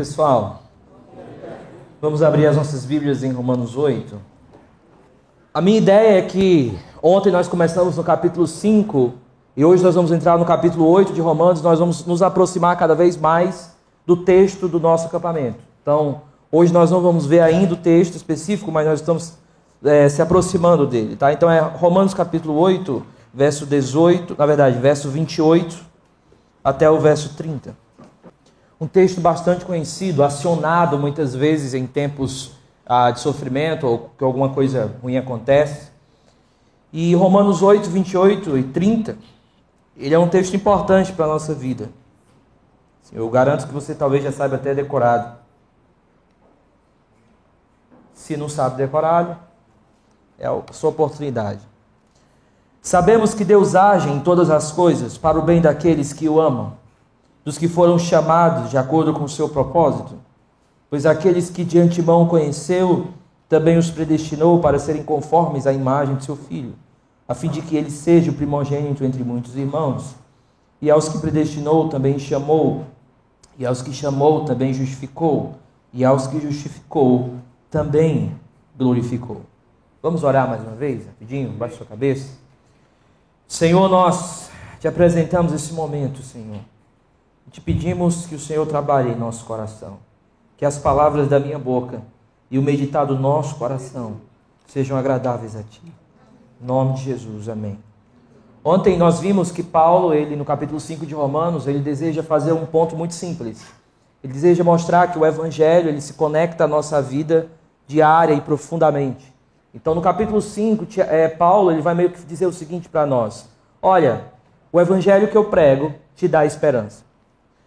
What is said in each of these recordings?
pessoal. Vamos abrir as nossas Bíblias em Romanos 8. A minha ideia é que ontem nós começamos no capítulo 5 e hoje nós vamos entrar no capítulo 8 de Romanos. Nós vamos nos aproximar cada vez mais do texto do nosso acampamento. Então, hoje nós não vamos ver ainda o texto específico, mas nós estamos é, se aproximando dele. Tá? Então, é Romanos capítulo 8, verso 18, na verdade, verso 28 até o verso 30 um texto bastante conhecido, acionado muitas vezes em tempos ah, de sofrimento ou que alguma coisa ruim acontece. E Romanos 8, 28 e 30, ele é um texto importante para a nossa vida. Eu garanto que você talvez já saiba até decorado. Se não sabe decorado, é a sua oportunidade. Sabemos que Deus age em todas as coisas para o bem daqueles que o amam dos que foram chamados de acordo com o seu propósito? Pois aqueles que de antemão conheceu, também os predestinou para serem conformes à imagem de seu filho, a fim de que ele seja o primogênito entre muitos irmãos. E aos que predestinou, também chamou, e aos que chamou, também justificou, e aos que justificou, também glorificou. Vamos orar mais uma vez, rapidinho, baixe sua cabeça. Senhor, nós te apresentamos esse momento, Senhor. Te pedimos que o Senhor trabalhe em nosso coração, que as palavras da minha boca e o meditar do nosso coração sejam agradáveis a Ti. Em nome de Jesus, amém. Ontem nós vimos que Paulo, ele no capítulo 5 de Romanos, ele deseja fazer um ponto muito simples. Ele deseja mostrar que o evangelho, ele se conecta à nossa vida diária e profundamente. Então, no capítulo 5, é, Paulo ele vai meio que dizer o seguinte para nós: Olha, o evangelho que eu prego te dá esperança.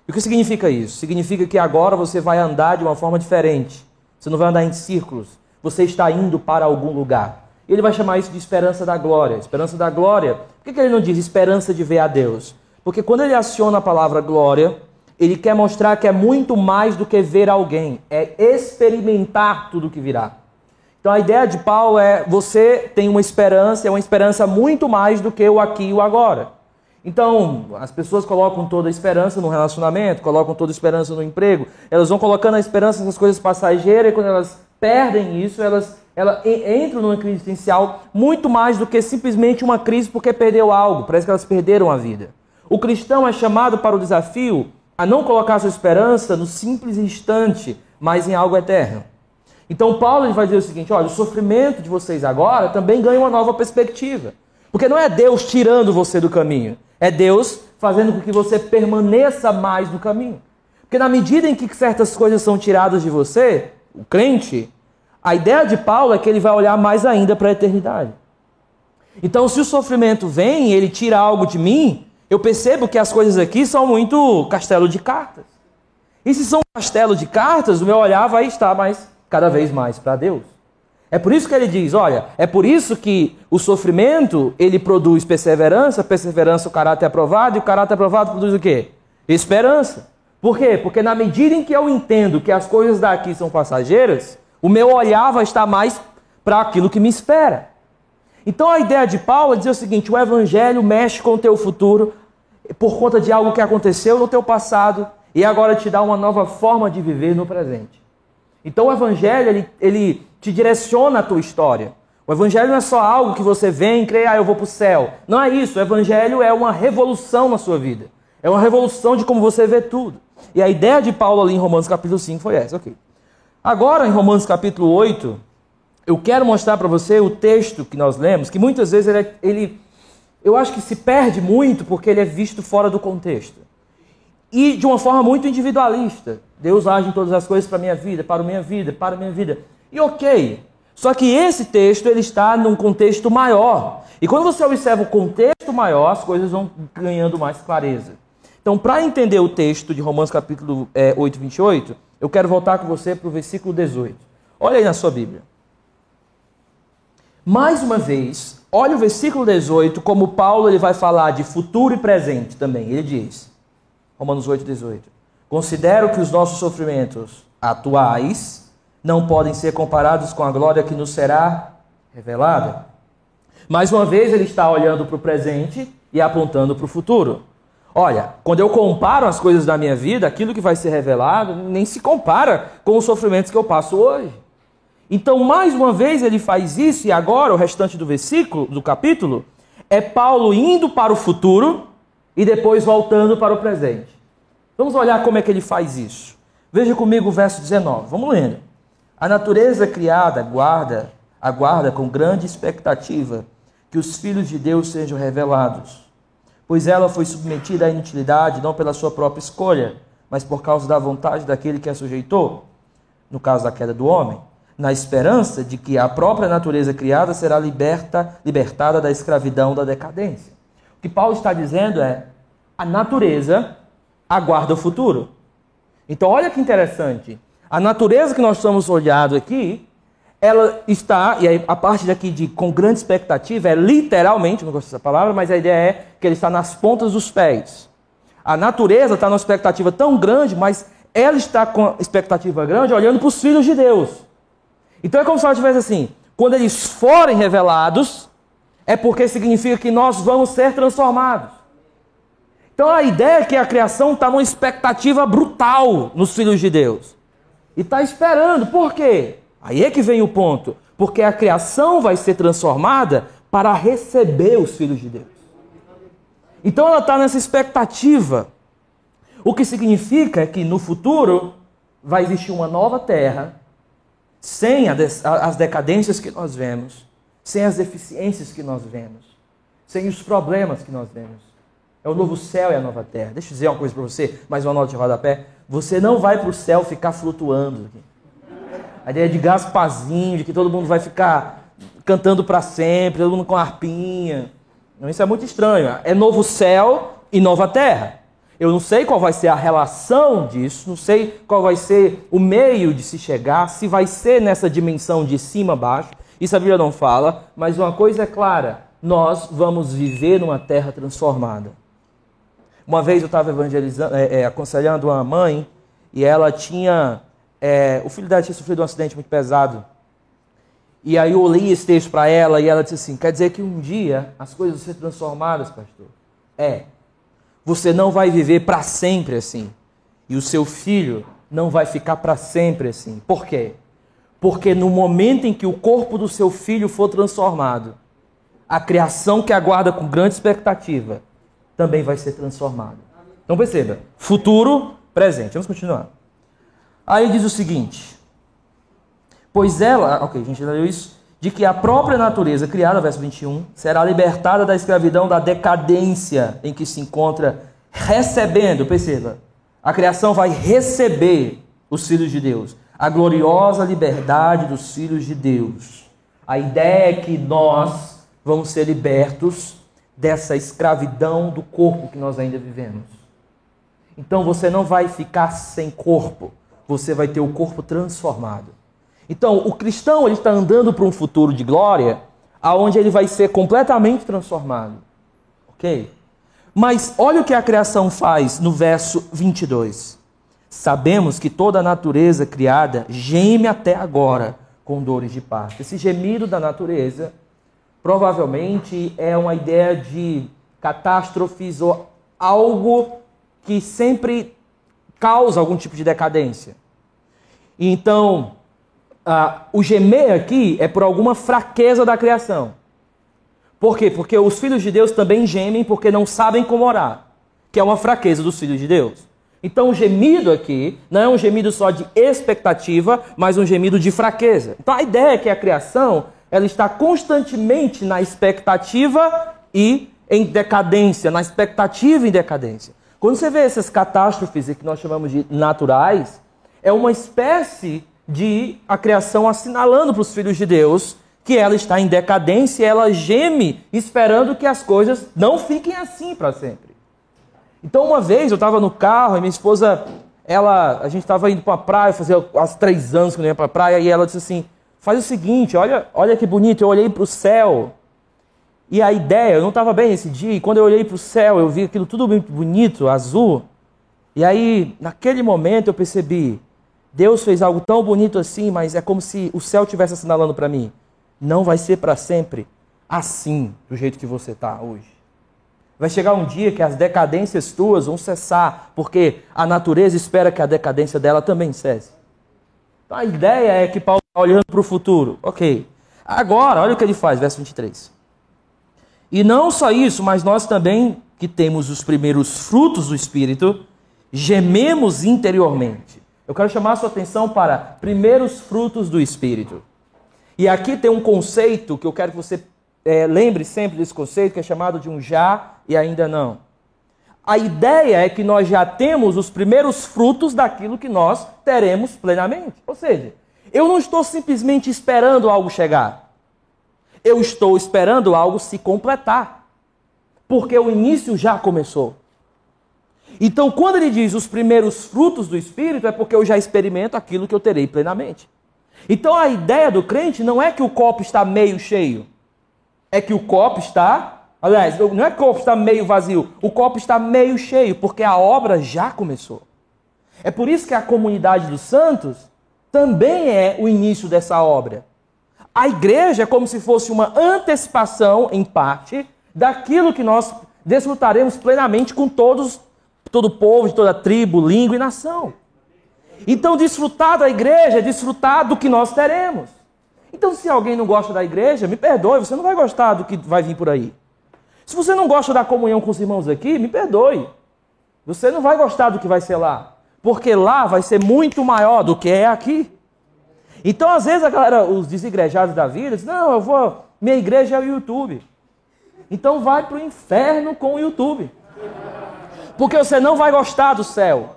E o que significa isso? Significa que agora você vai andar de uma forma diferente. Você não vai andar em círculos. Você está indo para algum lugar. Ele vai chamar isso de esperança da glória. Esperança da glória. Por que ele não diz esperança de ver a Deus? Porque quando ele aciona a palavra glória, ele quer mostrar que é muito mais do que ver alguém, é experimentar tudo que virá. Então a ideia de Paulo é você tem uma esperança, é uma esperança muito mais do que o aqui e o agora. Então, as pessoas colocam toda a esperança no relacionamento, colocam toda a esperança no emprego, elas vão colocando a esperança nas coisas passageiras e quando elas perdem isso, elas, elas entram numa crise existencial muito mais do que simplesmente uma crise porque perdeu algo, parece que elas perderam a vida. O cristão é chamado para o desafio a não colocar sua esperança no simples instante, mas em algo eterno. Então Paulo vai dizer o seguinte: olha, o sofrimento de vocês agora também ganha uma nova perspectiva. Porque não é Deus tirando você do caminho, é Deus fazendo com que você permaneça mais no caminho. Porque na medida em que certas coisas são tiradas de você, o crente, a ideia de Paulo é que ele vai olhar mais ainda para a eternidade. Então, se o sofrimento vem ele tira algo de mim, eu percebo que as coisas aqui são muito castelo de cartas. E se são castelo de cartas, o meu olhar vai estar mais cada vez mais para Deus. É por isso que ele diz, olha, é por isso que o sofrimento, ele produz perseverança, perseverança o caráter aprovado, e o caráter aprovado produz o quê? Esperança. Por quê? Porque na medida em que eu entendo que as coisas daqui são passageiras, o meu olhar vai estar mais para aquilo que me espera. Então a ideia de Paulo é dizer o seguinte: o evangelho mexe com o teu futuro por conta de algo que aconteceu no teu passado e agora te dá uma nova forma de viver no presente. Então o evangelho ele, ele te direciona a tua história. O evangelho não é só algo que você vem e crê, ah, eu vou para o céu. Não é isso. O evangelho é uma revolução na sua vida. É uma revolução de como você vê tudo. E a ideia de Paulo ali em Romanos capítulo 5 foi essa. Ok. Agora, em Romanos capítulo 8, eu quero mostrar para você o texto que nós lemos, que muitas vezes ele, é, ele, eu acho que se perde muito porque ele é visto fora do contexto. E de uma forma muito individualista. Deus age em todas as coisas para a minha vida, para a minha vida, para a minha vida. E ok. Só que esse texto ele está num contexto maior. E quando você observa o contexto maior, as coisas vão ganhando mais clareza. Então, para entender o texto de Romanos capítulo é, 8, 28, eu quero voltar com você para o versículo 18. Olha aí na sua Bíblia. Mais uma vez, olha o versículo 18, como Paulo ele vai falar de futuro e presente também. Ele diz, Romanos 8, 18: Considero que os nossos sofrimentos atuais não podem ser comparados com a glória que nos será revelada. Mais uma vez, ele está olhando para o presente e apontando para o futuro. Olha, quando eu comparo as coisas da minha vida, aquilo que vai ser revelado nem se compara com os sofrimentos que eu passo hoje. Então, mais uma vez, ele faz isso, e agora o restante do versículo, do capítulo, é Paulo indo para o futuro e depois voltando para o presente. Vamos olhar como é que ele faz isso. Veja comigo o verso 19. Vamos lendo. A natureza criada aguarda, aguarda com grande expectativa que os filhos de Deus sejam revelados, pois ela foi submetida à inutilidade não pela sua própria escolha, mas por causa da vontade daquele que a sujeitou, no caso da queda do homem, na esperança de que a própria natureza criada será liberta, libertada da escravidão da decadência. O que Paulo está dizendo é: a natureza aguarda o futuro. Então, olha que interessante. A natureza que nós estamos olhando aqui ela está, e a parte daqui de com grande expectativa é literalmente, não gosto dessa palavra, mas a ideia é que ele está nas pontas dos pés. A natureza está numa expectativa tão grande, mas ela está com expectativa grande olhando para os filhos de Deus. Então é como se ela estivesse assim: quando eles forem revelados, é porque significa que nós vamos ser transformados. Então a ideia é que a criação está numa expectativa brutal nos filhos de Deus. E está esperando, por quê? Aí é que vem o ponto. Porque a criação vai ser transformada para receber os filhos de Deus. Então ela está nessa expectativa. O que significa que no futuro vai existir uma nova terra, sem as decadências que nós vemos, sem as deficiências que nós vemos, sem os problemas que nós vemos. É o novo céu e a nova terra. Deixa eu dizer uma coisa para você, mais uma nota de rodapé. Você não vai para o céu ficar flutuando. A ideia de Gasparzinho, de que todo mundo vai ficar cantando para sempre, todo mundo com arpinha. Isso é muito estranho. É novo céu e nova terra. Eu não sei qual vai ser a relação disso, não sei qual vai ser o meio de se chegar, se vai ser nessa dimensão de cima a baixo. Isso a Bíblia não fala, mas uma coisa é clara: nós vamos viver numa terra transformada. Uma vez eu estava evangelizando, é, é, aconselhando uma mãe e ela tinha é, o filho dela tinha sofrido um acidente muito pesado. E aí eu li esse texto para ela e ela disse assim: quer dizer que um dia as coisas vão ser transformadas, pastor? É. Você não vai viver para sempre assim. E o seu filho não vai ficar para sempre assim. Por quê? Porque no momento em que o corpo do seu filho for transformado, a criação que aguarda com grande expectativa também vai ser transformada. Então perceba: futuro, presente. Vamos continuar. Aí diz o seguinte: Pois ela, ok, a gente já leu isso, de que a própria natureza criada, verso 21, será libertada da escravidão da decadência em que se encontra recebendo, perceba, a criação vai receber os filhos de Deus, a gloriosa liberdade dos filhos de Deus. A ideia é que nós vamos ser libertos dessa escravidão do corpo que nós ainda vivemos. Então você não vai ficar sem corpo você vai ter o corpo transformado. Então, o cristão ele está andando para um futuro de glória, aonde ele vai ser completamente transformado. Ok? Mas olha o que a criação faz no verso 22. Sabemos que toda a natureza criada geme até agora com dores de parto. Esse gemido da natureza provavelmente é uma ideia de catástrofes ou algo que sempre causa algum tipo de decadência. Então, ah, o gemer aqui é por alguma fraqueza da criação. Por quê? Porque os filhos de Deus também gemem porque não sabem como orar, que é uma fraqueza dos filhos de Deus. Então, o gemido aqui não é um gemido só de expectativa, mas um gemido de fraqueza. Então, a ideia é que a criação ela está constantemente na expectativa e em decadência, na expectativa e decadência. Quando você vê essas catástrofes que nós chamamos de naturais, é uma espécie de a criação assinalando para os filhos de Deus que ela está em decadência, ela geme esperando que as coisas não fiquem assim para sempre. Então, uma vez eu estava no carro e minha esposa, ela, a gente estava indo para a praia, fazia quase três anos que não ia para a praia, e ela disse assim: faz o seguinte, olha, olha que bonito, eu olhei para o céu e a ideia, eu não estava bem esse dia, e quando eu olhei para o céu, eu vi aquilo tudo muito bonito, azul. E aí, naquele momento, eu percebi: Deus fez algo tão bonito assim, mas é como se o céu estivesse assinalando para mim: não vai ser para sempre assim, do jeito que você está hoje. Vai chegar um dia que as decadências tuas vão cessar, porque a natureza espera que a decadência dela também cesse. Então a ideia é que Paulo olhando para o futuro. Ok. Agora, olha o que ele faz, verso 23. E não só isso, mas nós também, que temos os primeiros frutos do Espírito, gememos interiormente. Eu quero chamar a sua atenção para primeiros frutos do Espírito. E aqui tem um conceito que eu quero que você é, lembre sempre desse conceito, que é chamado de um já e ainda não. A ideia é que nós já temos os primeiros frutos daquilo que nós teremos plenamente. Ou seja, eu não estou simplesmente esperando algo chegar. Eu estou esperando algo se completar. Porque o início já começou. Então, quando ele diz os primeiros frutos do Espírito, é porque eu já experimento aquilo que eu terei plenamente. Então, a ideia do crente não é que o copo está meio cheio é que o copo está. Aliás, não é que o copo está meio vazio, o copo está meio cheio, porque a obra já começou. É por isso que a comunidade dos santos também é o início dessa obra. A igreja é como se fosse uma antecipação, em parte, daquilo que nós desfrutaremos plenamente com todos, todo o povo, de toda tribo, língua e nação. Então, desfrutar da igreja é desfrutar do que nós teremos. Então, se alguém não gosta da igreja, me perdoe, você não vai gostar do que vai vir por aí. Se você não gosta da comunhão com os irmãos aqui, me perdoe. Você não vai gostar do que vai ser lá. Porque lá vai ser muito maior do que é aqui. Então, às vezes, a galera, os desigrejados da vida, dizem, não, eu vou. Minha igreja é o YouTube. Então vai para o inferno com o YouTube. Porque você não vai gostar do céu.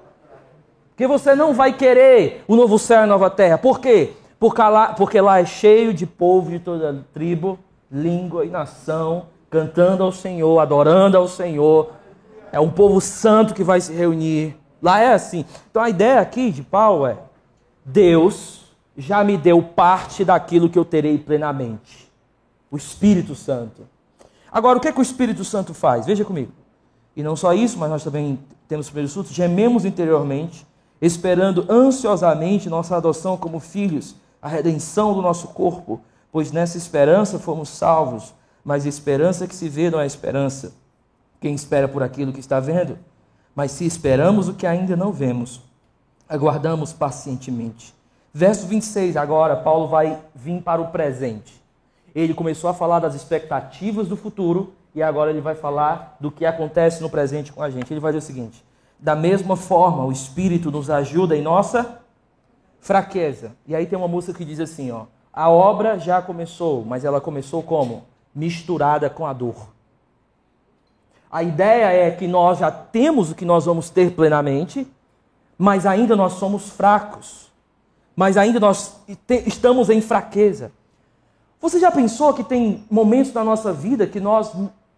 Porque você não vai querer o novo céu e a nova terra. Por quê? Porque lá, porque lá é cheio de povo de toda tribo, língua e nação, cantando ao Senhor, adorando ao Senhor. É um povo santo que vai se reunir. Lá é assim. Então a ideia aqui de Paulo é: Deus já me deu parte daquilo que eu terei plenamente. O Espírito Santo. Agora, o que, é que o Espírito Santo faz? Veja comigo. E não só isso, mas nós também temos primeiros frutos. Gememos interiormente, esperando ansiosamente nossa adoção como filhos a redenção do nosso corpo, pois nessa esperança fomos salvos, mas esperança que se vê não é esperança. Quem espera por aquilo que está vendo? Mas se esperamos o que ainda não vemos, aguardamos pacientemente. Verso 26, agora Paulo vai vir para o presente. Ele começou a falar das expectativas do futuro e agora ele vai falar do que acontece no presente com a gente. Ele vai dizer o seguinte: da mesma forma, o Espírito nos ajuda em nossa fraqueza. E aí tem uma música que diz assim, ó: A obra já começou, mas ela começou como? Misturada com a dor. A ideia é que nós já temos o que nós vamos ter plenamente, mas ainda nós somos fracos. Mas ainda nós estamos em fraqueza. Você já pensou que tem momentos na nossa vida que nós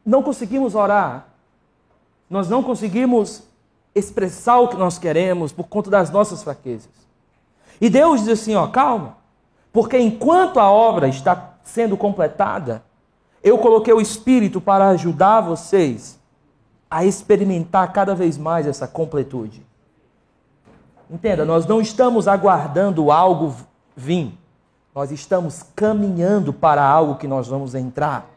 não conseguimos orar? Nós não conseguimos expressar o que nós queremos por conta das nossas fraquezas. E Deus diz assim: ó, calma, porque enquanto a obra está sendo completada, eu coloquei o Espírito para ajudar vocês a experimentar cada vez mais essa completude. Entenda, nós não estamos aguardando algo vir, nós estamos caminhando para algo que nós vamos entrar.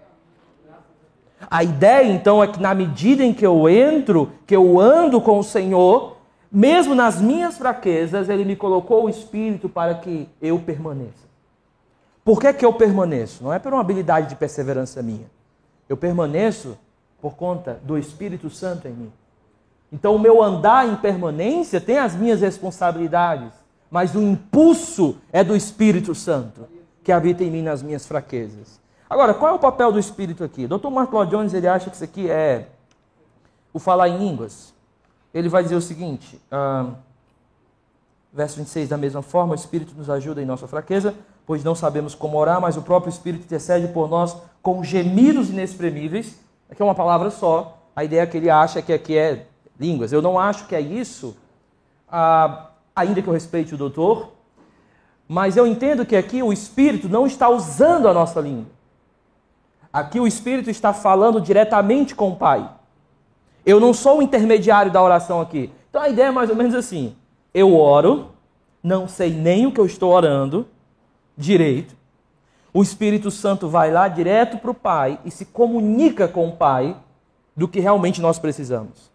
A ideia então é que na medida em que eu entro, que eu ando com o Senhor, mesmo nas minhas fraquezas, Ele me colocou o Espírito para que eu permaneça. Por que, que eu permaneço? Não é por uma habilidade de perseverança minha. Eu permaneço por conta do Espírito Santo em mim. Então, o meu andar em permanência tem as minhas responsabilidades, mas o impulso é do Espírito Santo que habita em mim nas minhas fraquezas. Agora, qual é o papel do Espírito aqui? Dr. Mark Lloyd Jones ele acha que isso aqui é o falar em línguas ele vai dizer o seguinte, uh, verso 26, da mesma forma, o Espírito nos ajuda em nossa fraqueza, pois não sabemos como orar, mas o próprio Espírito intercede por nós com gemidos inexprimíveis. Aqui é uma palavra só, a ideia que ele acha que aqui é línguas. Eu não acho que é isso, uh, ainda que eu respeite o doutor, mas eu entendo que aqui o Espírito não está usando a nossa língua. Aqui o Espírito está falando diretamente com o Pai. Eu não sou o intermediário da oração aqui. Então a ideia é mais ou menos assim: eu oro, não sei nem o que eu estou orando direito. O Espírito Santo vai lá direto para o Pai e se comunica com o Pai do que realmente nós precisamos.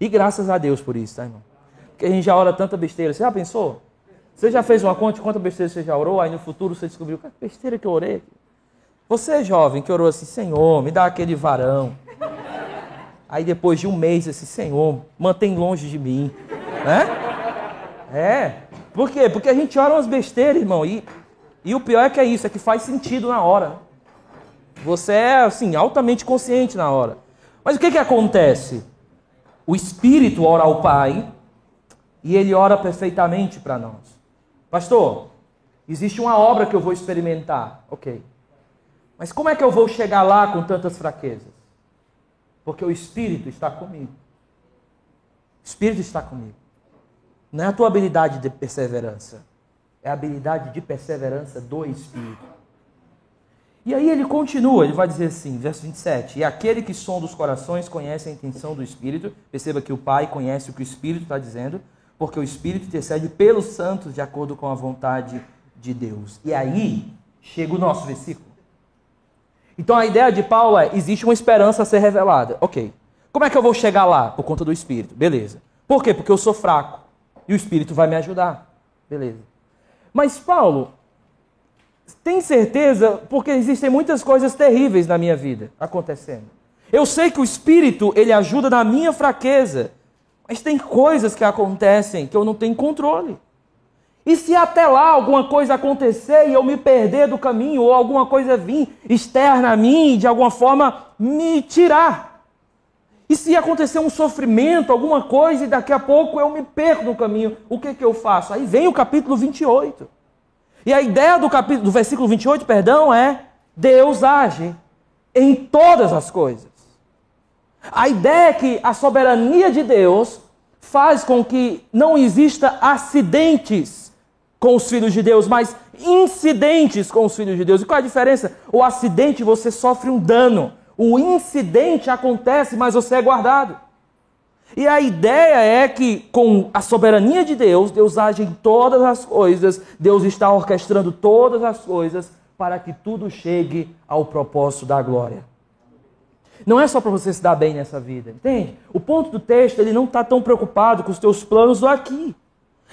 E graças a Deus por isso, tá, irmão? Porque a gente já ora tanta besteira. Você já pensou? Você já fez uma conta de quanta besteira você já orou? Aí no futuro você descobriu que besteira que eu orei. Você, jovem, que orou assim, Senhor, me dá aquele varão. Aí depois de um mês, assim, Senhor, mantém longe de mim. Né? É. Por quê? Porque a gente ora umas besteiras, irmão. E, e o pior é que é isso, é que faz sentido na hora. Você é, assim, altamente consciente na hora. Mas o que, que acontece? O Espírito ora ao Pai e ele ora perfeitamente para nós. Pastor, existe uma obra que eu vou experimentar. Ok. Mas como é que eu vou chegar lá com tantas fraquezas? Porque o Espírito está comigo. O Espírito está comigo. Não é a tua habilidade de perseverança, é a habilidade de perseverança do Espírito. E aí ele continua, ele vai dizer assim, verso 27, e aquele que sonda os corações conhece a intenção do Espírito, perceba que o Pai conhece o que o Espírito está dizendo, porque o Espírito intercede pelos santos de acordo com a vontade de Deus. E aí chega o nosso versículo. Então a ideia de Paulo é: existe uma esperança a ser revelada. Ok. Como é que eu vou chegar lá? Por conta do Espírito. Beleza. Por quê? Porque eu sou fraco. E o Espírito vai me ajudar. Beleza. Mas Paulo, tem certeza? Porque existem muitas coisas terríveis na minha vida acontecendo. Eu sei que o Espírito, ele ajuda na minha fraqueza. Mas tem coisas que acontecem que eu não tenho controle. E se até lá alguma coisa acontecer e eu me perder do caminho, ou alguma coisa vir externa a mim e de alguma forma me tirar? E se acontecer um sofrimento, alguma coisa, e daqui a pouco eu me perco no caminho, o que, que eu faço? Aí vem o capítulo 28. E a ideia do, capítulo, do versículo 28, perdão, é Deus age em todas as coisas. A ideia é que a soberania de Deus faz com que não exista acidentes com os filhos de Deus, mas incidentes com os filhos de Deus. E qual é a diferença? O acidente você sofre um dano. O incidente acontece, mas você é guardado. E a ideia é que, com a soberania de Deus, Deus age em todas as coisas, Deus está orquestrando todas as coisas para que tudo chegue ao propósito da glória. Não é só para você se dar bem nessa vida, entende? O ponto do texto, ele não está tão preocupado com os teus planos do aqui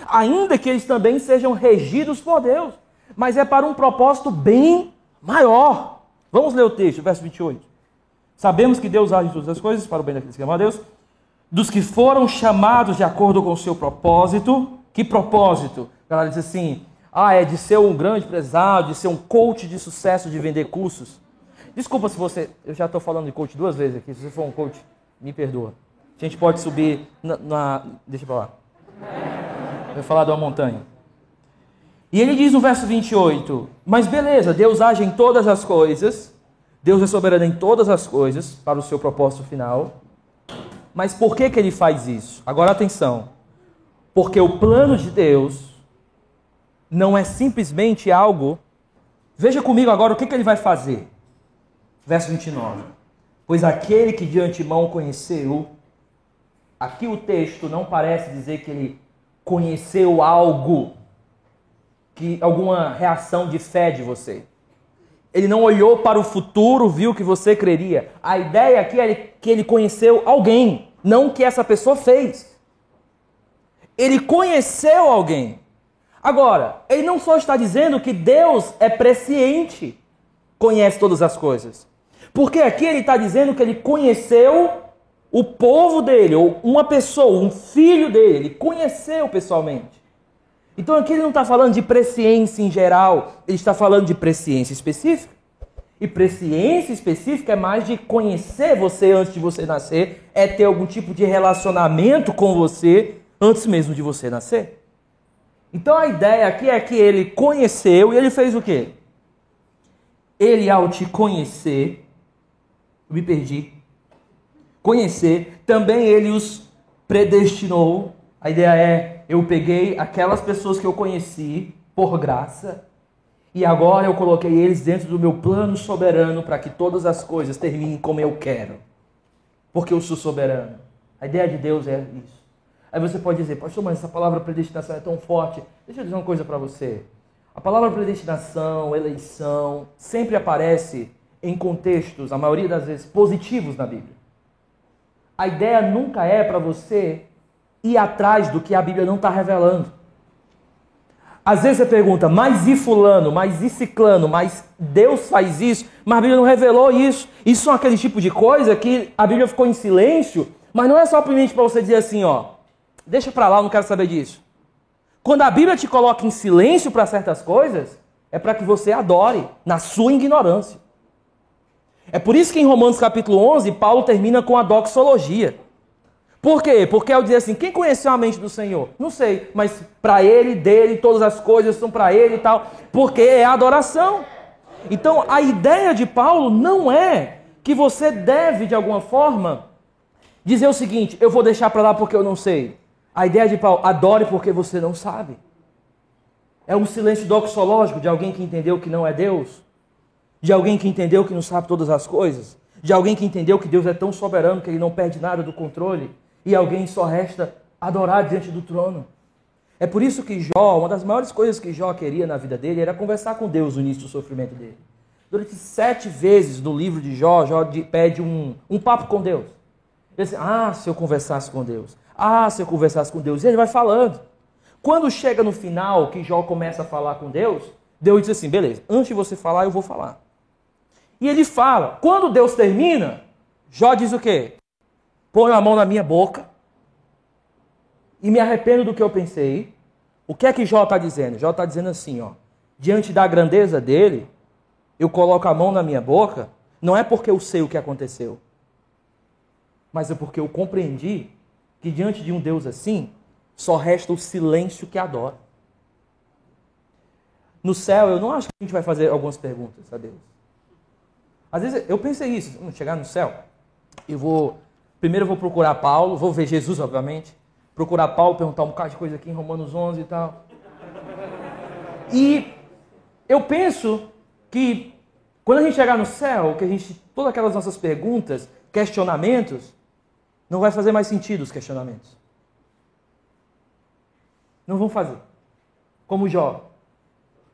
ainda que eles também sejam regidos por Deus, mas é para um propósito bem maior. Vamos ler o texto, verso 28. Sabemos que Deus age em todas as coisas para o bem daqueles que amam a Deus, dos que foram chamados de acordo com o seu propósito. Que propósito? Ela diz assim: ah, é de ser um grande empresário, de ser um coach de sucesso, de vender cursos. Desculpa se você. Eu já estou falando de coach duas vezes aqui. Se você for um coach, me perdoa. A gente pode subir na. na deixa para lá. Vai falar de uma montanha. E ele diz no verso 28: Mas beleza, Deus age em todas as coisas, Deus é soberano em todas as coisas para o seu propósito final. Mas por que, que ele faz isso? Agora atenção. Porque o plano de Deus não é simplesmente algo. Veja comigo agora o que, que ele vai fazer. Verso 29. Pois aquele que de antemão conheceu, aqui o texto não parece dizer que ele conheceu algo, que alguma reação de fé de você. Ele não olhou para o futuro, viu que você creria. A ideia aqui é que ele conheceu alguém, não que essa pessoa fez. Ele conheceu alguém. Agora, ele não só está dizendo que Deus é presciente, conhece todas as coisas. Porque aqui ele está dizendo que ele conheceu o povo dele, ou uma pessoa, um filho dele, ele conheceu pessoalmente. Então aqui ele não está falando de presciência em geral, ele está falando de presciência específica. E presciência específica é mais de conhecer você antes de você nascer, é ter algum tipo de relacionamento com você antes mesmo de você nascer. Então a ideia aqui é que ele conheceu e ele fez o quê? Ele, ao te conhecer, me perdi, conhecer, também ele os predestinou. A ideia é: eu peguei aquelas pessoas que eu conheci por graça e agora eu coloquei eles dentro do meu plano soberano para que todas as coisas terminem como eu quero. Porque eu sou soberano. A ideia de Deus é isso. Aí você pode dizer, pastor, mas essa palavra predestinação é tão forte. Deixa eu dizer uma coisa para você. A palavra predestinação, eleição, sempre aparece em contextos, a maioria das vezes, positivos na Bíblia. a ideia nunca é para você ir atrás do que a Bíblia não está revelando. Às vezes você pergunta, mas e fulano, mas e ciclano, mas Deus faz isso, mas a Bíblia não revelou isso. Isso são aquele tipo de coisa que a Bíblia ficou em silêncio, mas não é só para você dizer assim, ó, deixa para lá, eu não quero saber disso. Quando a Bíblia te coloca em silêncio para certas coisas, é para que você adore na sua ignorância. É por isso que em Romanos capítulo 11, Paulo termina com a doxologia. Por quê? Porque ao dizer assim, quem conheceu a mente do Senhor? Não sei, mas para ele, dele, todas as coisas são para ele e tal. Porque é adoração. Então, a ideia de Paulo não é que você deve, de alguma forma, dizer o seguinte: eu vou deixar para lá porque eu não sei. A ideia de Paulo, adore porque você não sabe. É um silêncio doxológico de alguém que entendeu que não é Deus, de alguém que entendeu que não sabe todas as coisas, de alguém que entendeu que Deus é tão soberano que ele não perde nada do controle e alguém só resta adorar diante do trono. É por isso que Jó, uma das maiores coisas que Jó queria na vida dele era conversar com Deus no início do sofrimento dele. Durante sete vezes no livro de Jó, Jó pede um, um papo com Deus. Ele diz, ah, se eu conversasse com Deus. Ah, se eu conversasse com Deus. E ele vai falando. Quando chega no final, que Jó começa a falar com Deus, Deus diz assim, beleza, antes de você falar, eu vou falar. E ele fala. Quando Deus termina, Jó diz o quê? Ponho a mão na minha boca e me arrependo do que eu pensei. O que é que Jó está dizendo? Jó está dizendo assim, ó, diante da grandeza dele, eu coloco a mão na minha boca, não é porque eu sei o que aconteceu, mas é porque eu compreendi que diante de um Deus assim, só resta o silêncio que adora. No céu, eu não acho que a gente vai fazer algumas perguntas a Deus. Às vezes eu pensei isso, vamos chegar no céu, eu vou Primeiro eu vou procurar Paulo, vou ver Jesus, obviamente. Procurar Paulo, perguntar um bocado de coisa aqui em Romanos 11 e tal. E eu penso que quando a gente chegar no céu, que a gente todas aquelas nossas perguntas, questionamentos, não vai fazer mais sentido os questionamentos. Não vão fazer. Como Jó.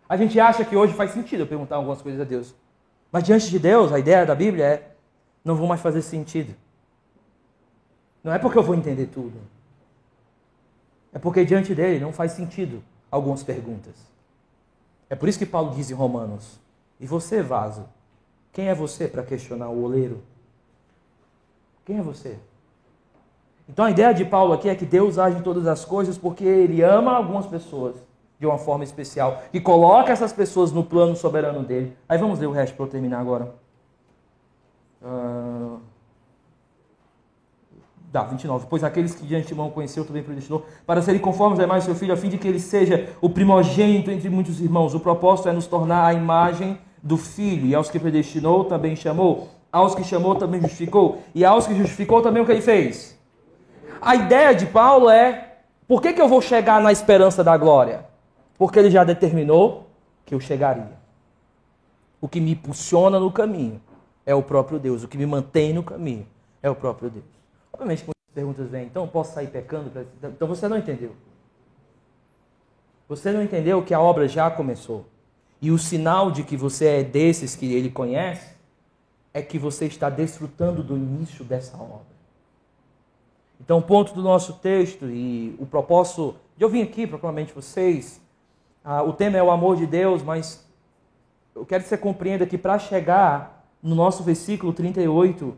A gente acha que hoje faz sentido eu perguntar algumas coisas a Deus. Mas diante de Deus, a ideia da Bíblia é não vão mais fazer sentido. Não é porque eu vou entender tudo. É porque diante dele não faz sentido algumas perguntas. É por isso que Paulo diz em Romanos: E você, vaso, quem é você para questionar o oleiro? Quem é você? Então a ideia de Paulo aqui é que Deus age em todas as coisas porque ele ama algumas pessoas de uma forma especial e coloca essas pessoas no plano soberano dele. Aí vamos ler o resto para eu terminar agora. Uh... Dá, 29. Pois aqueles que de antemão conheceu também predestinou para serem conformes a imagem do seu filho, a fim de que ele seja o primogênito entre muitos irmãos. O propósito é nos tornar a imagem do filho. E aos que predestinou também chamou. Aos que chamou também justificou. E aos que justificou também o que ele fez. A ideia de Paulo é: por que, que eu vou chegar na esperança da glória? Porque ele já determinou que eu chegaria. O que me impulsiona no caminho é o próprio Deus. O que me mantém no caminho é o próprio Deus. Quando as perguntas vêm, então posso sair pecando? Então você não entendeu. Você não entendeu que a obra já começou. E o sinal de que você é desses que ele conhece é que você está desfrutando do início dessa obra. Então, o ponto do nosso texto e o propósito de eu vim aqui, propriamente vocês, ah, o tema é o amor de Deus, mas eu quero que você compreenda que para chegar no nosso versículo 38,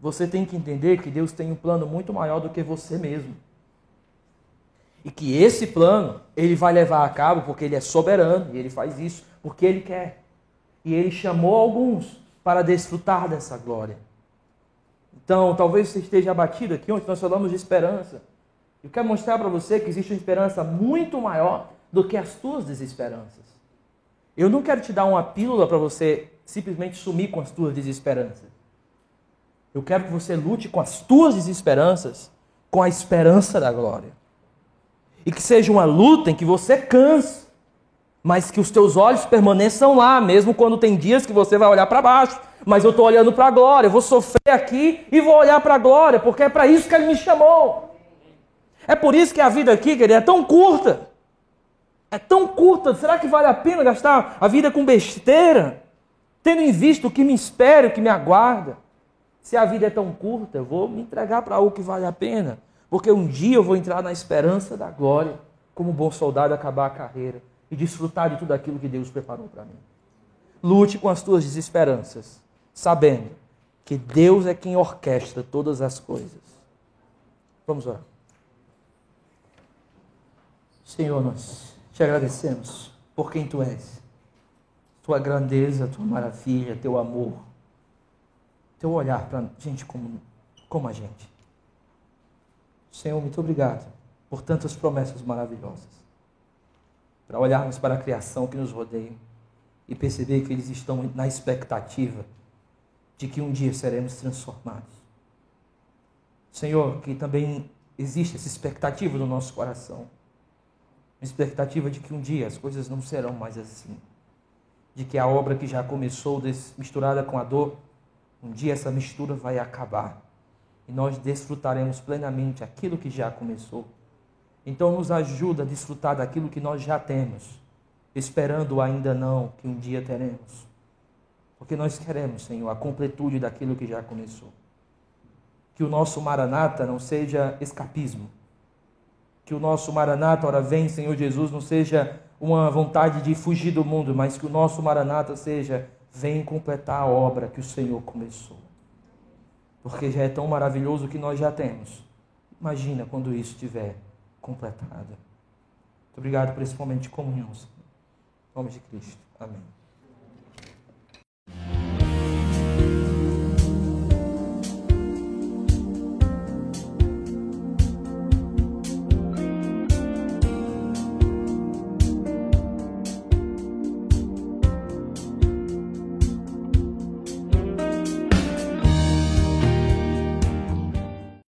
você tem que entender que Deus tem um plano muito maior do que você mesmo. E que esse plano ele vai levar a cabo porque ele é soberano e ele faz isso porque ele quer. E ele chamou alguns para desfrutar dessa glória. Então, talvez você esteja abatido aqui onde nós falamos de esperança. Eu quero mostrar para você que existe uma esperança muito maior do que as tuas desesperanças. Eu não quero te dar uma pílula para você simplesmente sumir com as tuas desesperanças. Eu quero que você lute com as tuas desesperanças, com a esperança da glória. E que seja uma luta em que você canse, mas que os teus olhos permaneçam lá, mesmo quando tem dias que você vai olhar para baixo. Mas eu estou olhando para a glória, eu vou sofrer aqui e vou olhar para a glória, porque é para isso que ele me chamou. É por isso que a vida aqui, querido, é tão curta. É tão curta, será que vale a pena gastar a vida com besteira? Tendo em vista o que me espera, o que me aguarda? Se a vida é tão curta, eu vou me entregar para algo que vale a pena. Porque um dia eu vou entrar na esperança da glória, como bom soldado, acabar a carreira e desfrutar de tudo aquilo que Deus preparou para mim. Lute com as tuas desesperanças, sabendo que Deus é quem orquestra todas as coisas. Vamos orar. Senhor, nós te agradecemos por quem tu és. Tua grandeza, tua maravilha, teu amor, teu olhar para gente como, como a gente. Senhor, muito obrigado por tantas promessas maravilhosas. Para olharmos para a criação que nos rodeia e perceber que eles estão na expectativa de que um dia seremos transformados. Senhor, que também existe essa expectativa no nosso coração. Uma expectativa de que um dia as coisas não serão mais assim. De que a obra que já começou misturada com a dor, um dia essa mistura vai acabar. E nós desfrutaremos plenamente aquilo que já começou. Então nos ajuda a desfrutar daquilo que nós já temos, esperando ainda não que um dia teremos. Porque nós queremos, Senhor, a completude daquilo que já começou. Que o nosso maranata não seja escapismo. Que o nosso maranata, ora vem, Senhor Jesus, não seja uma vontade de fugir do mundo, mas que o nosso maranata seja vem completar a obra que o Senhor começou. Porque já é tão maravilhoso que nós já temos. Imagina quando isso estiver completado. Muito obrigado por esse momento de comunhão, Senhor. Em nome de Cristo. Amém.